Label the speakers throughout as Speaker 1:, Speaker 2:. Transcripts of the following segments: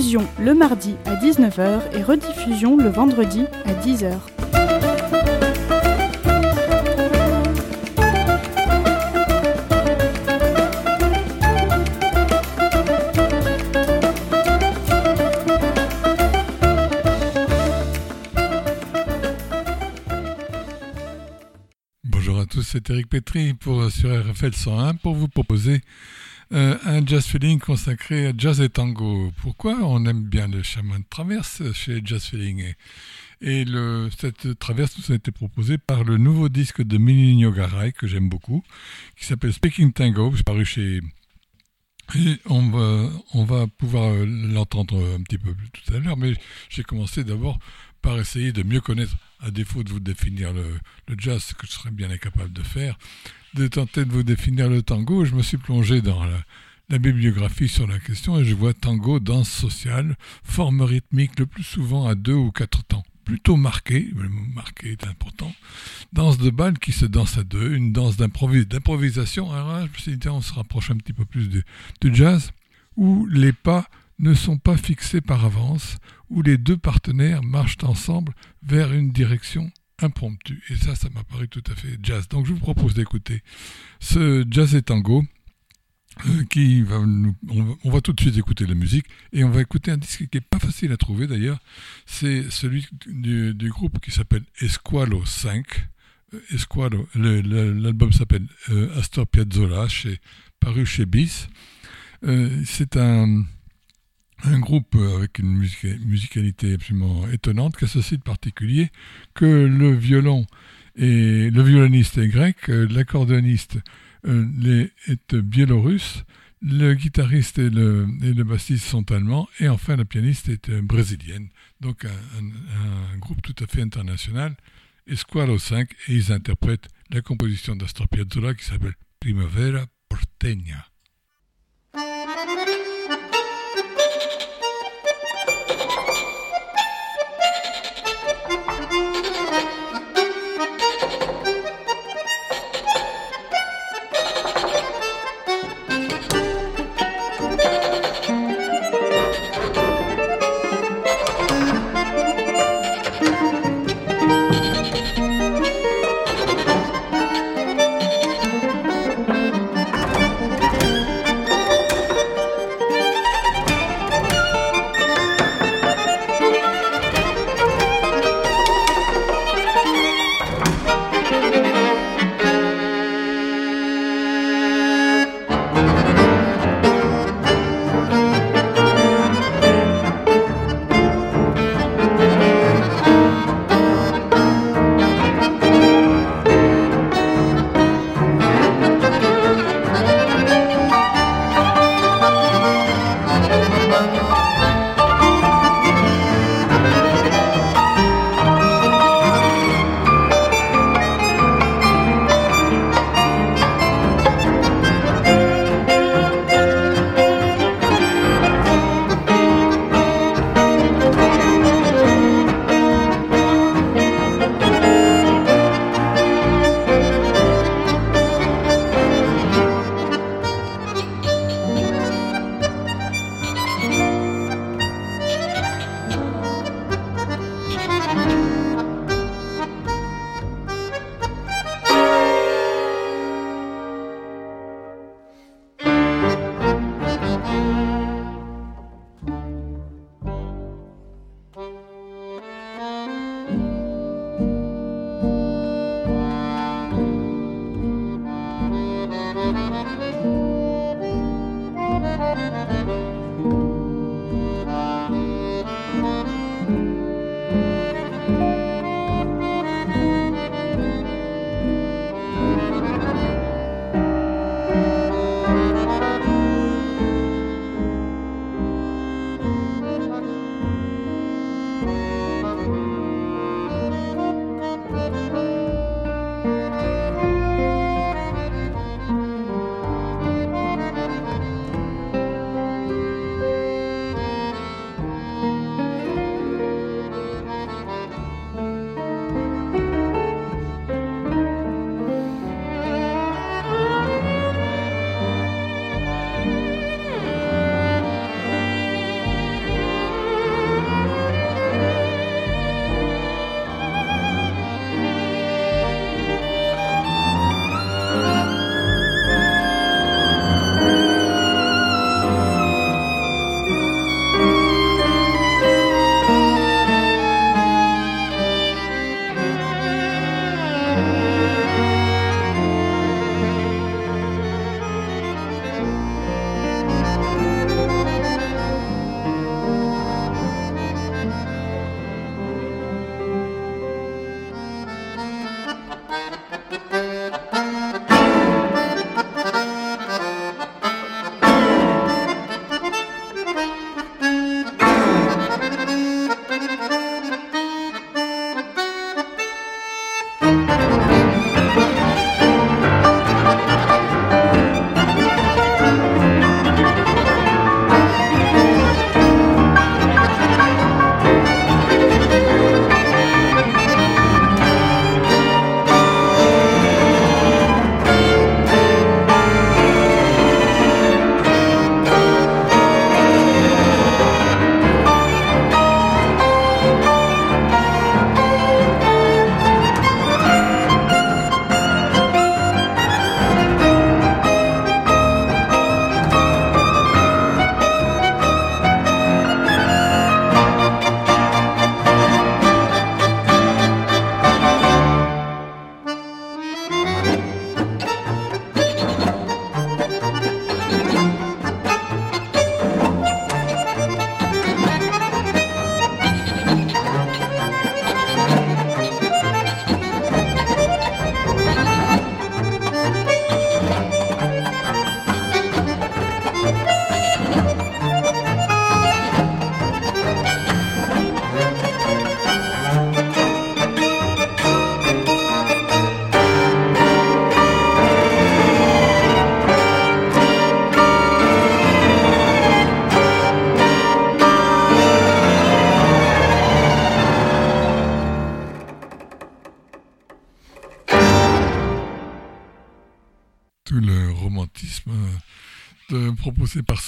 Speaker 1: Diffusion le mardi à 19h et rediffusion le vendredi à 10h.
Speaker 2: Bonjour à tous, c'est Eric Petry pour, sur RFL 101 pour vous proposer euh, un jazz feeling consacré à jazz et tango. Pourquoi on aime bien le chemin de traverse chez Jazz Feeling Et, cette traverse nous a été proposée par le nouveau disque de Milinho Garay que j'aime beaucoup, qui s'appelle Speaking Tango, paru chez on va, pouvoir l'entendre un petit peu plus tout à l'heure, mais j'ai commencé d'abord par essayer de mieux connaître, à défaut de vous définir le, le, jazz, ce que je serais bien incapable de faire, de tenter de vous définir le tango. Je me suis plongé dans la, la bibliographie sur la question et je vois tango, danse sociale, forme rythmique le plus souvent à deux ou quatre temps plutôt marqué, le mot marqué est important, danse de bal qui se danse à deux, une danse d'improvisation, alors là, je me suis dit, on se rapproche un petit peu plus du, du jazz, où les pas ne sont pas fixés par avance, où les deux partenaires marchent ensemble vers une direction impromptue. Et ça, ça m'a paru tout à fait jazz. Donc je vous propose d'écouter ce jazz et tango on, va, tout de suite écouter la musique et on va écouter un disque qui est pas facile à trouver d'ailleurs. C'est celui du, groupe qui s'appelle Esqualo 5. Esqualo, l'album s'appelle euh, Astor Piazzolla, chez, paru chez Bis. Euh, C'est un, groupe avec une musica musicalité absolument étonnante qui a ceci de particulier que le violon et le violoniste est grec, l'accordéoniste euh, est biélorusse, le guitariste et le, bassiste sont allemands, et enfin la pianiste est euh, brésilienne. Donc un, groupe tout à fait international, Esqualo 5, et ils interprètent la composition d'Astor Piazzolla qui s'appelle Primavera Porteña.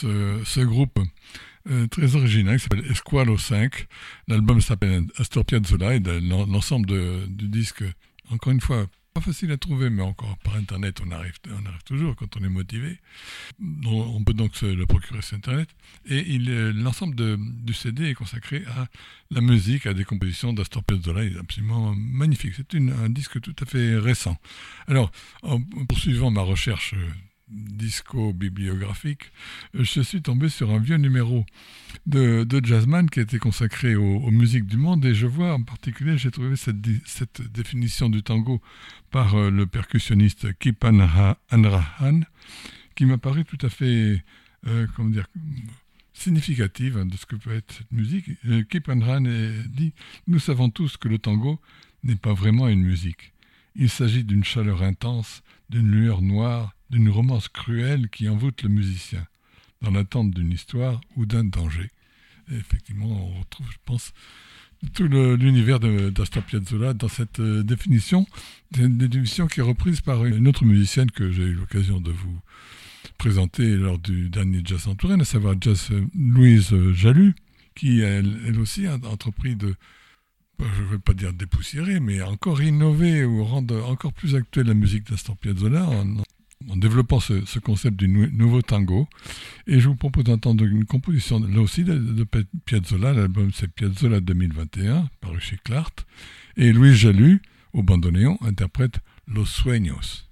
Speaker 2: Ce, groupe très original qui s'appelle Esqualo 5. L'album s'appelle Astor Piazzolla et l'ensemble du disque, encore une fois, pas facile à trouver, mais encore par Internet, on arrive, on arrive toujours quand on est motivé. On peut donc se le procurer sur Internet. Et l'ensemble du CD est consacré à la musique, à des compositions d'Astor Piazzolla. Il est absolument magnifique. C'est un disque tout à fait récent. Alors, en poursuivant ma recherche disco-bibliographique, euh, je suis tombé sur un vieux numéro de, Jazzman qui été consacré aux, musiques du monde et je vois en particulier, j'ai trouvé cette, cette, définition du tango par euh, le percussionniste Kip Anrahan qui m'a paru tout à fait, euh, comment dire, significative de ce que peut être cette musique. Kip Anrahan dit Nous savons tous que le tango n'est pas vraiment une musique. Il s'agit d'une chaleur intense, d'une lueur noire, d'une romance cruelle qui envoûte le musicien, dans l'attente d'une histoire ou d'un danger. effectivement, on retrouve, je pense, tout l'univers d'Astor Piazzolla dans cette euh, définition. C'est une définition qui est reprise par une autre musicienne que j'ai eu l'occasion de vous présenter lors du dernier Jazz en Touraine, à savoir Jazz euh, Louise Jalut, qui elle, aussi a entrepris de, je ne vais pas dire dépoussiérer, mais encore innover ou rendre encore plus actuelle la musique d'Astor Piazzolla en, développant ce, concept du nouveau tango. Et je vous propose d'entendre une composition là aussi de, Piazzolla. L'album c'est Piazzolla 2021, paru chez Clart. Et Louis Jalut, au bandoneon, interprète Los Sueños.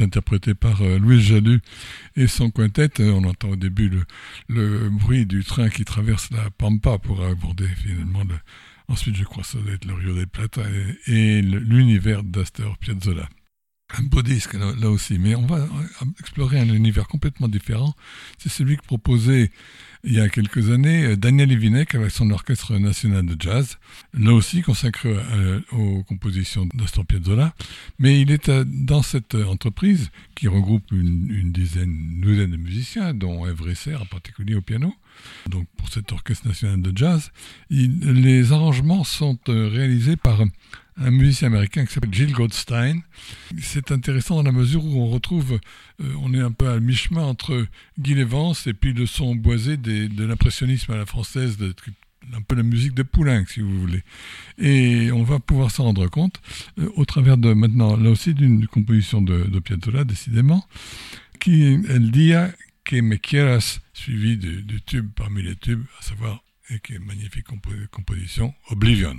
Speaker 2: Interprété par euh, Louis Jalu et son quintet. On entend au début le, bruit du train qui traverse la Pampa pour aborder finalement le, ensuite je crois ça doit être le Rio del Plata et, l'univers d'Astor Piazzolla. Un beau disque là, aussi, mais on va explorer un univers complètement différent. C'est celui que proposait il y a quelques années euh, Daniel Evinek avec son orchestre national de jazz, là aussi consacré euh, aux compositions d'Astor Piazzolla. Mais il est euh, dans cette entreprise qui regroupe une, dizaine, une douzaine de musiciens, dont Evre en particulier au piano. Donc pour cet orchestre national de jazz, les arrangements sont réalisés par un musicien américain qui s'appelle Jill Goldstein. C'est intéressant dans la mesure où on retrouve, euh, on est un peu à mi-chemin entre Guy Lévance et puis le son boisé de l'impressionnisme à la française, de, un peu la musique de Poulenc, si vous voulez. Et on va pouvoir s'en rendre compte euh, au travers de maintenant, là aussi, d'une composition de, de décidément, qui est El Dia que me quieras, suivi du, tube parmi les tubes, à savoir, et qui est une magnifique composition, Oblivion.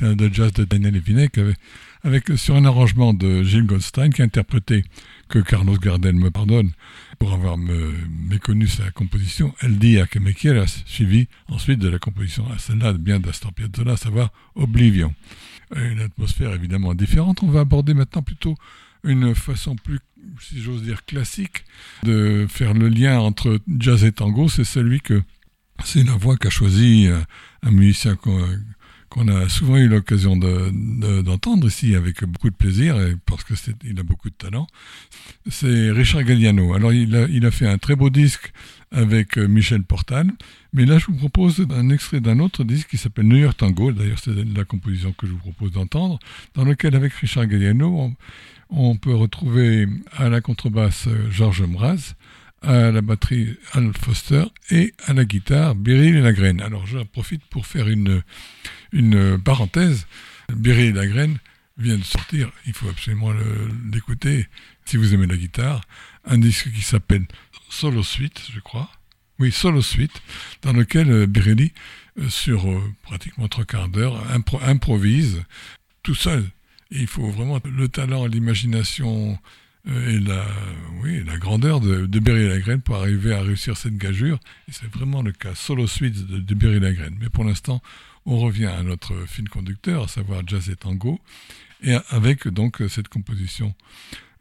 Speaker 2: National de jazz de Daniel Evinek avec, avec, sur un arrangement de Gilles Goldstein qui a interprété, que Carlos Gardel me pardonne, pour avoir méconnu sa composition, El Dia que me suivi ensuite de la composition à celle-là bien d'Astor Piazzolla, à savoir Oblivion. Une atmosphère évidemment différente. On va aborder maintenant plutôt une façon plus, si j'ose dire, classique de faire le lien entre jazz et tango. C'est celui que c'est la voix qu'a choisi euh, un musicien qu'on a souvent eu l'occasion d'entendre ici avec beaucoup de plaisir, parce qu'il a beaucoup de talent. C'est Richard Galliano. Alors il a, il a, fait un très beau disque avec euh, Michel Portal, mais là je vous propose un extrait d'un autre disque qui s'appelle New York Tango, d'ailleurs c'est la composition que je vous propose d'entendre, dans lequel avec Richard Galliano on, peut retrouver à la contrebasse euh, Georges Mraz, à la batterie Al Foster et à la guitare Beryl et Lagraine. Alors j'en profite pour faire une, une parenthèse. Beryl et Lagraine vient de sortir, il faut absolument l'écouter si vous aimez la guitare, un disque qui s'appelle Solo Suite, je crois. Oui, Solo Suite, dans lequel euh, Beryl, euh, sur euh, pratiquement trois quarts d'heure, improvise tout seul. il faut vraiment le talent, l'imagination, euh, et la, oui, la grandeur de, de Berry Lagraine pour arriver à réussir cette gageure. Et c'est vraiment le cas solo suite de, de Berry Lagraine. Mais pour l'instant, on revient à notre fil conducteur, à savoir jazz et tango, et avec donc cette composition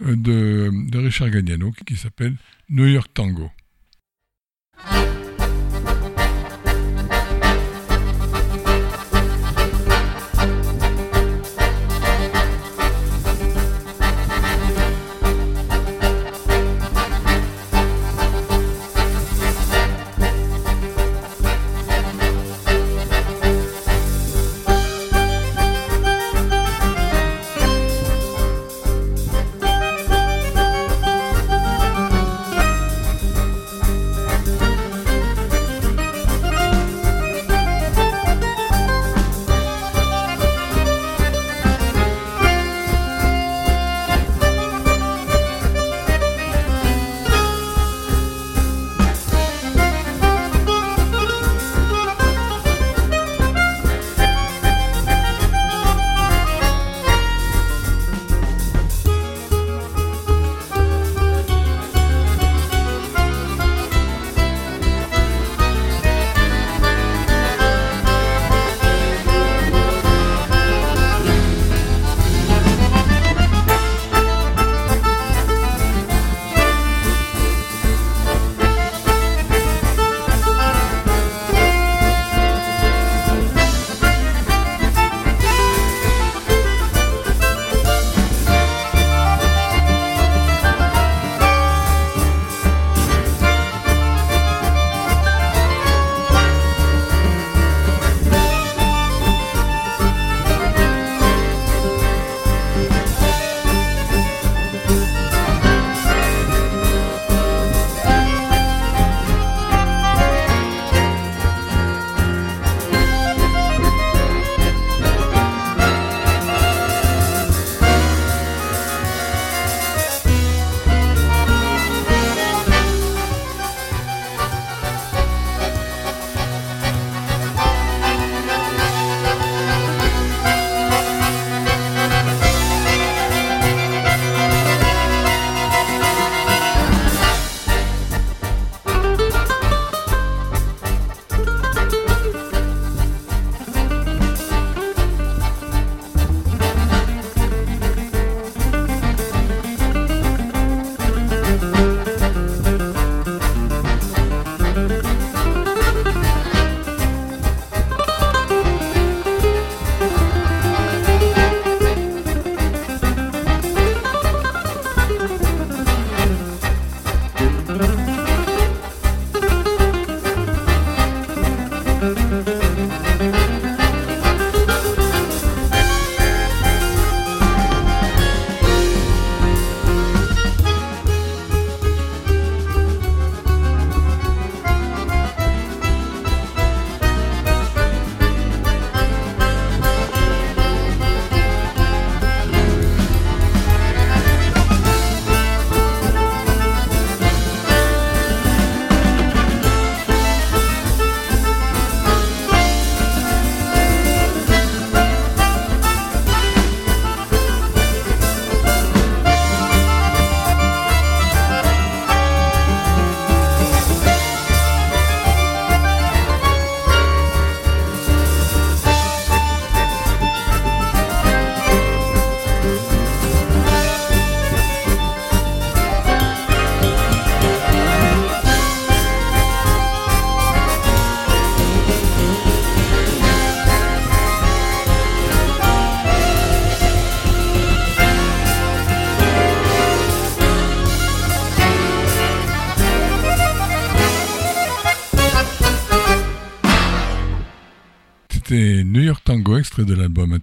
Speaker 2: euh, de, de Richard Gagnano qui s'appelle New York Tango.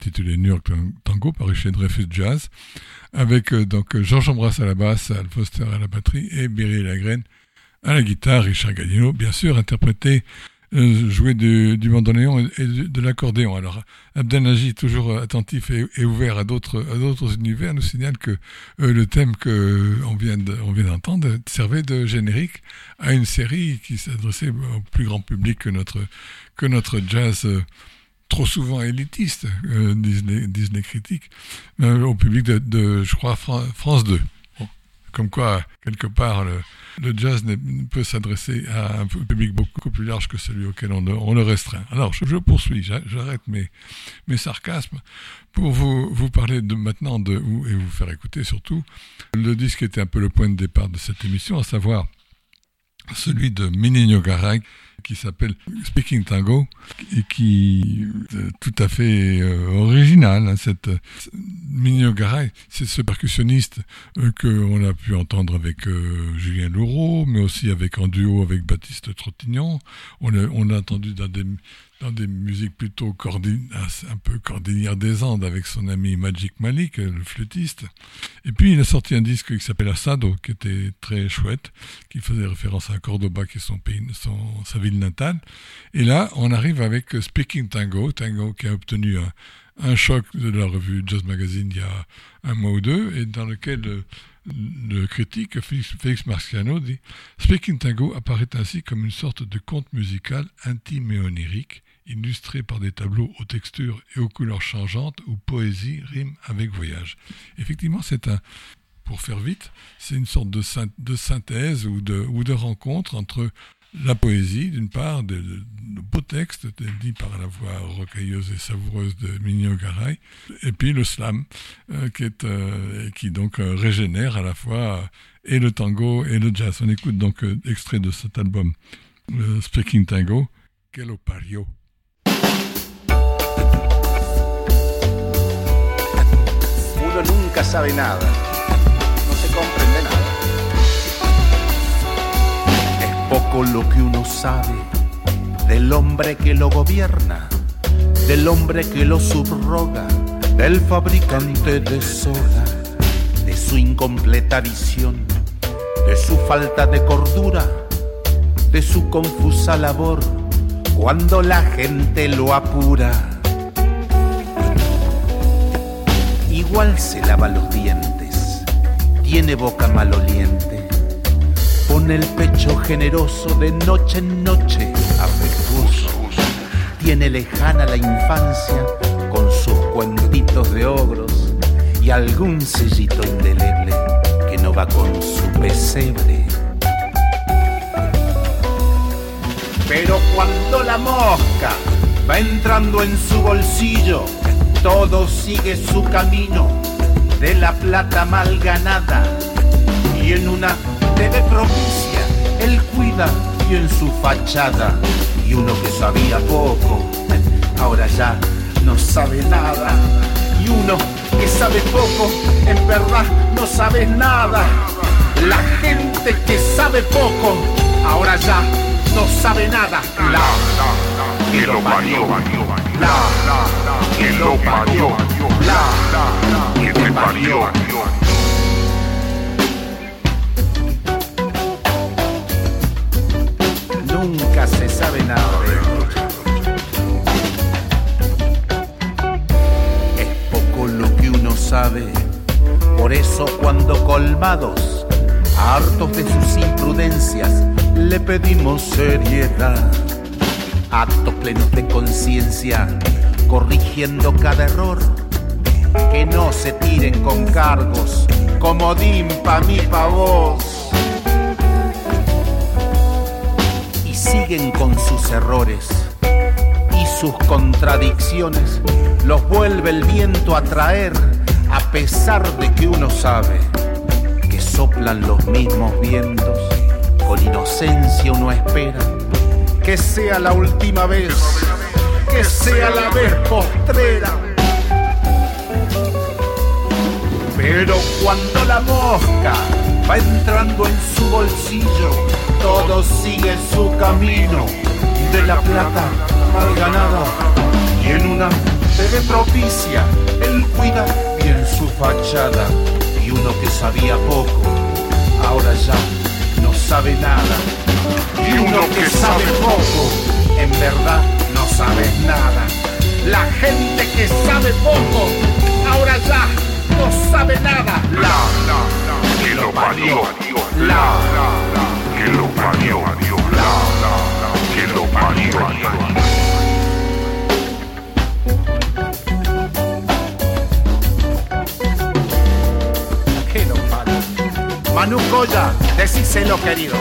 Speaker 2: Intitulé New York Tango, paru chez Dreyfus Jazz, avec euh, donc Georges Ambras à la basse, Al Foster à la batterie et Berry Lagraine à la guitare, Richard Gadino, bien sûr, interprété euh, jouer du, du et, de, l'accordéon. Alors, Abdelnaji, toujours attentif et, ouvert à d'autres univers, nous signale que euh, le thème que on vient vient d'entendre servait de générique à une série qui s'adressait au plus grand public que notre que notre jazz. Euh, trop souvent élitiste, les, disent, les, critiques, au public de, je crois, France 2. Comme quoi, quelque part, le, le jazz peut s'adresser à un public beaucoup plus large que celui auquel on, le restreint. Alors, je, poursuis, j'arrête mes, mes sarcasmes pour vous, vous parler de, maintenant de, et vous faire écouter surtout le disque qui était un peu le point de départ de cette émission, à savoir celui de Minino Garay, qui s'appelle Speaking Tango et qui est euh, tout à fait euh, original. Hein, cette Garay, c'est ce percussionniste euh, que on a pu entendre avec Julien Loureau, mais aussi avec en duo avec Baptiste Trottignon. On a, on a entendu dans des des musiques plutôt un peu cordinières des Andes avec son ami Magic Malik, le flûtiste. Et puis il a sorti un disque qui s'appelle Asado, qui était très chouette, qui faisait référence à Cordoba, qui est son pays, son, sa ville natale. Et là, on arrive avec Speaking Tango, Tango qui a obtenu un, choc de la revue Jazz Magazine il y a un mois ou deux, et dans lequel le, critique Félix, Félix, Marciano dit Speaking Tango apparaît ainsi comme une sorte de conte musical intime et onirique, illustré par des tableaux aux textures et aux couleurs changeantes où poésie rime avec voyage. Effectivement, c'est un, pour faire vite, c'est une sorte de, synthèse ou de, ou de rencontre entre la poésie, d'une part, de, beaux textes dit par la voix rocailleuse et savoureuse de Minio Garay, et puis le slam, euh, qui, est, euh, qui donc euh, régénère à la fois et le tango et le jazz. On écoute donc extrait de cet album, Speaking Tango, Que lo
Speaker 3: Nunca sabe nada, no se comprende nada. Es poco lo que uno sabe del hombre que lo gobierna, del hombre que lo subroga, del fabricante de soda, de su incompleta visión, de su falta de cordura, de su confusa labor, cuando la gente lo apura Igual se lava los dientes, tiene boca maloliente, pone el pecho generoso de noche en noche, afectuoso. Tiene lejana la infancia con sus cuentitos de ogros y algún sellito indeleble que no va con su pesebre. Pero cuando la mosca va entrando en su bolsillo, todo sigue su camino de la plata mal ganada. Y en una TV provincia él cuida bien su fachada. Y uno que sabía poco ahora ya no sabe nada. Y uno que sabe poco en verdad no sabe nada. La gente que sabe poco ahora ya no sabe nada. La, que lo la, que lo parió, la, que te parió. Nunca se sabe nada Es poco lo que uno sabe, por eso cuando colmados, hartos de sus imprudencias, le pedimos seriedad. Actos plenos de conciencia, corrigiendo cada error. Que no se tiren con cargos, como dimpa mi pa' vos. Y siguen con sus errores y sus contradicciones, los vuelve el viento a traer, a pesar de que uno sabe que soplan los mismos vientos, con inocencia uno espera que sea la última vez, que sea la vez postrera. Pero cuando la mosca va entrando en su bolsillo, todo sigue su camino de la plata mal ganada Y en una TV propicia, él cuida bien su fachada. Y uno que sabía poco, ahora ya no sabe nada. Y uno que sabe poco, en verdad no sabe nada. La gente que sabe poco, ahora ya no sabe nada. La, la, la, que lo parió. La, la, la, que lo parió. La, la, la, que lo parió. Manu Goya, decíselo querido.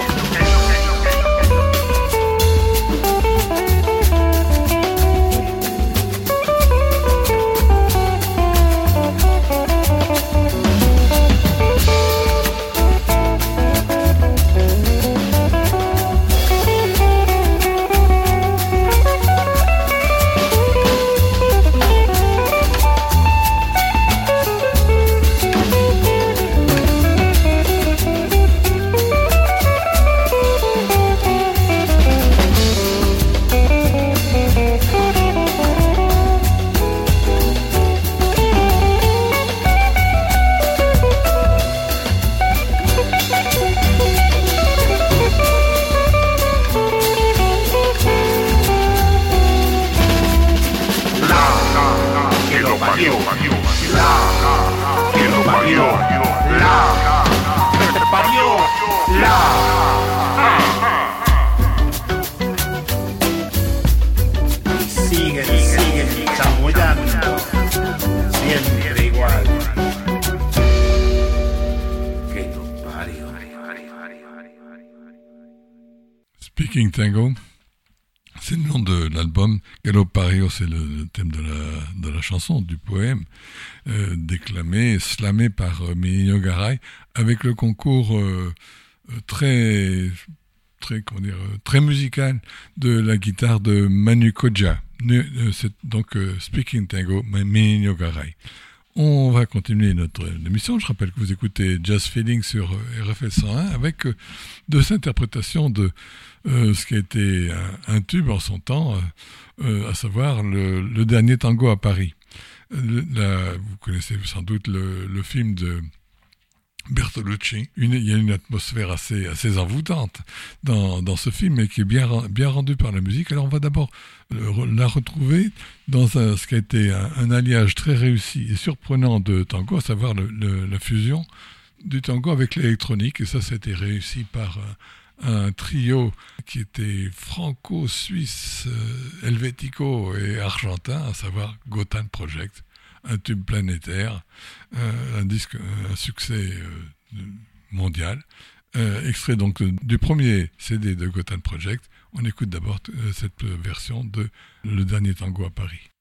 Speaker 2: Tango. C'est le nom de l'album. Galopario, c'est le, thème de la, chanson, du poème, euh, déclamé, slamé par euh, Garay, avec le concours euh, euh, très, musical de la guitare de Manu Koja. Donc Speaking Tango, Minio Garay. On va continuer notre émission. Je rappelle que vous écoutez Jazz Feeling sur RFL 101 avec deux interprétations de euh, ce qui a été un, tube en son temps, euh, euh, à savoir le, dernier tango à Paris. vous connaissez sans doute le, film de Bertolucci. il y a une atmosphère assez, assez envoûtante dans, dans ce film et qui est bien, bien rendue par la musique. Alors on va d'abord la retrouver dans ce qui a été un, alliage très réussi et surprenant de tango, à savoir la fusion du tango avec l'électronique. Et ça, c'était réussi par un trio qui était franco-suisse, euh, helvético et argentin, à savoir Gotan Project, un tube planétaire, euh, un disque, un succès euh, mondial. extrait donc du premier CD de Gotan Project. On écoute d'abord cette version de Le dernier tango à Paris.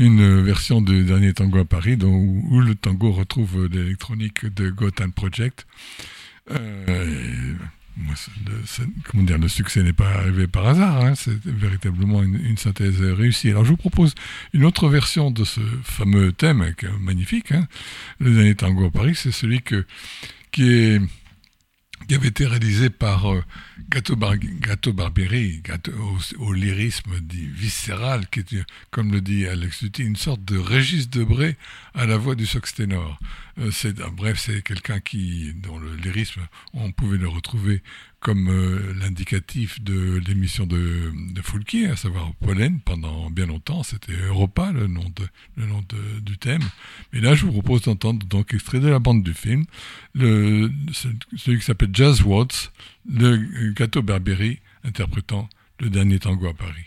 Speaker 2: Une version du dernier tango à Paris, où, le tango retrouve l'électronique de Gotham Project. Euh, comment dire, le succès n'est pas arrivé par hasard, hein, c'est véritablement une, synthèse réussie. Alors je vous propose une autre version de ce fameux thème, magnifique, hein. le dernier tango à Paris, c'est celui que, qui est qui avait été réalisé par euh, Gato, Barbieri, au, lyrisme dit viscéral, qui est, comme le dit Alex Lutti, une sorte de Régis Debré à la voix du sax ténor. Euh, bref, c'est quelqu'un qui, dont le lyrisme, on pouvait le retrouver comme euh, l'indicatif de l'émission de, de à savoir Pollen, pendant bien longtemps. C'était Europa, le nom, de, le nom du thème. Mais là, je vous propose d'entendre donc extrait de la bande du film, celui qui s'appelle Jazz Watts, le gâteau Berberi, interprétant le dernier tango à Paris.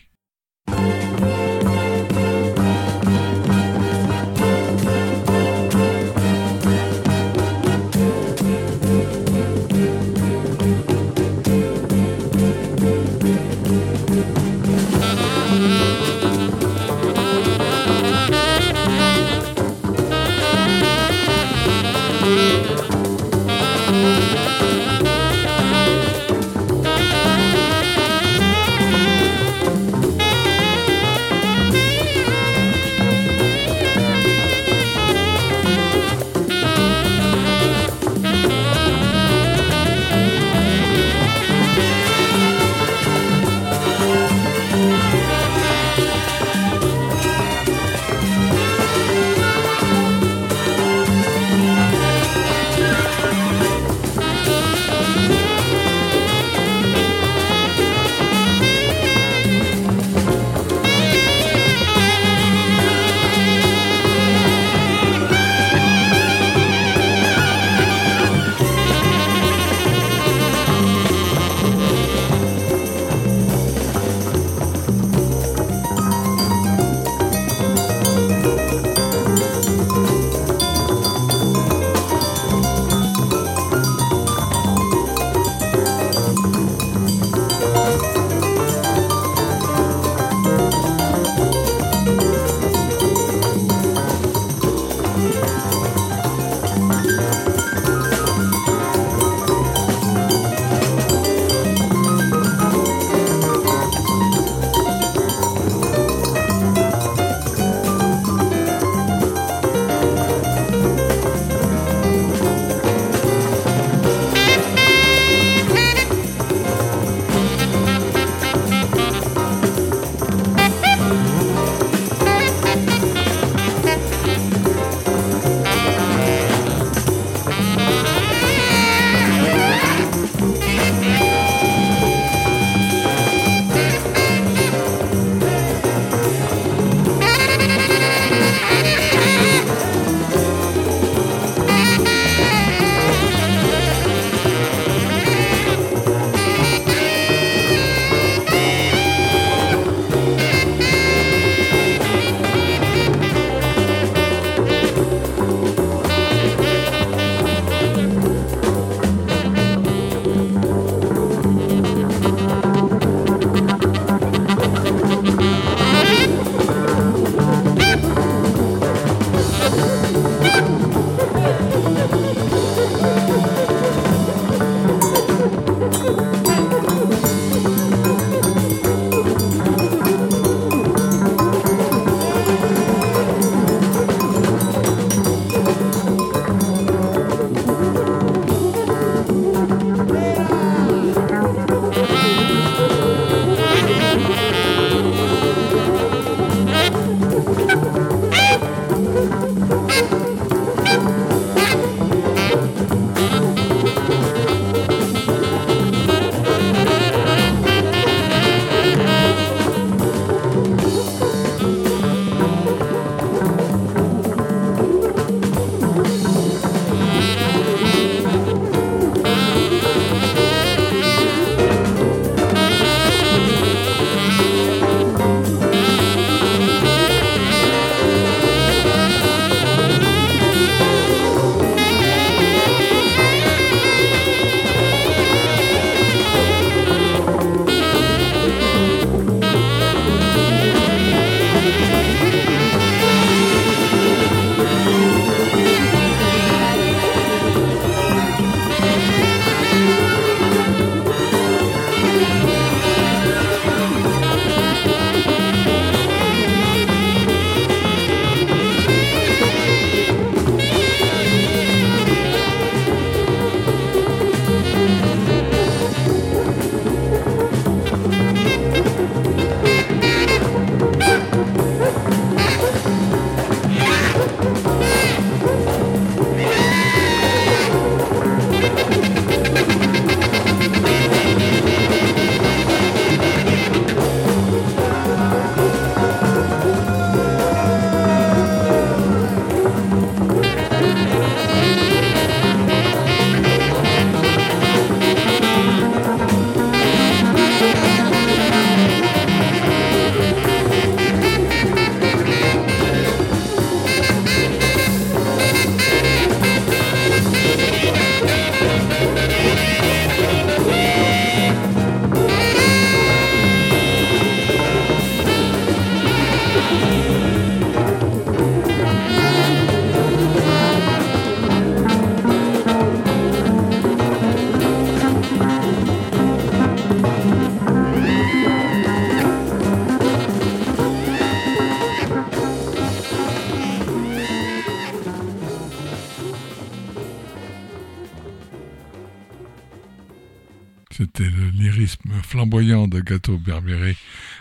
Speaker 2: Flamboyant de Gato Berbere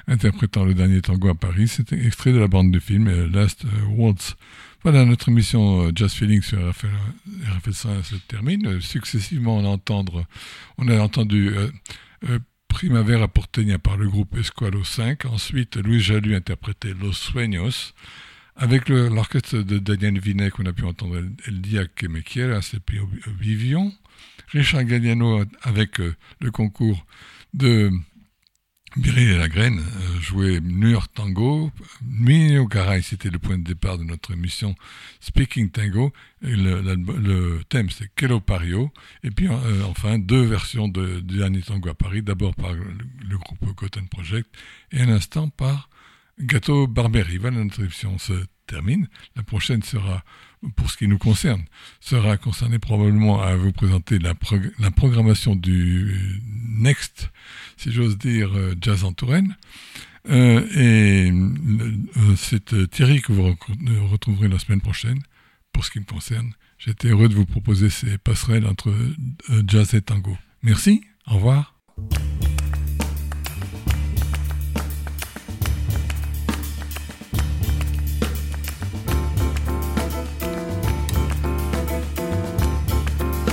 Speaker 2: interprétant le dernier tango à Paris. C'était extrait de la bande de film euh, Last euh, Waltz. Voilà, notre émission euh, Jazz Feeling sur RFL, RFL 100 se termine. Successivement, on, entendre, on a entendu Primavera Porteña par le groupe Esqualo 5. Ensuite, Louis Jalu interprétait Los Sueños avec l'orchestre de Daniel Vinet qu'on a pu entendre El Dia que me quiera, Vivion. Richard Galliano avec le concours de Biril et la Graine euh, jouait New York Tango. Mineo Garay, c'était le point de départ de notre émission Speaking Tango. Le, thème, c'est Quello Pario. Et puis, euh, enfin, deux versions de, du tango à Paris. D'abord par le, groupe Cotton Project et un instant par Gâteau Barberi. Voilà, notre émission se termine. La prochaine sera pour ce qui nous concerne, sera concerné probablement à vous présenter la, programmation du Next, si j'ose dire, euh, Jazz en Touraine. Euh, et euh, c'est Thierry que vous retrouverez la semaine prochaine. Pour ce qui me concerne, j'étais heureux de vous proposer ces passerelles entre jazz et tango. Merci, au revoir.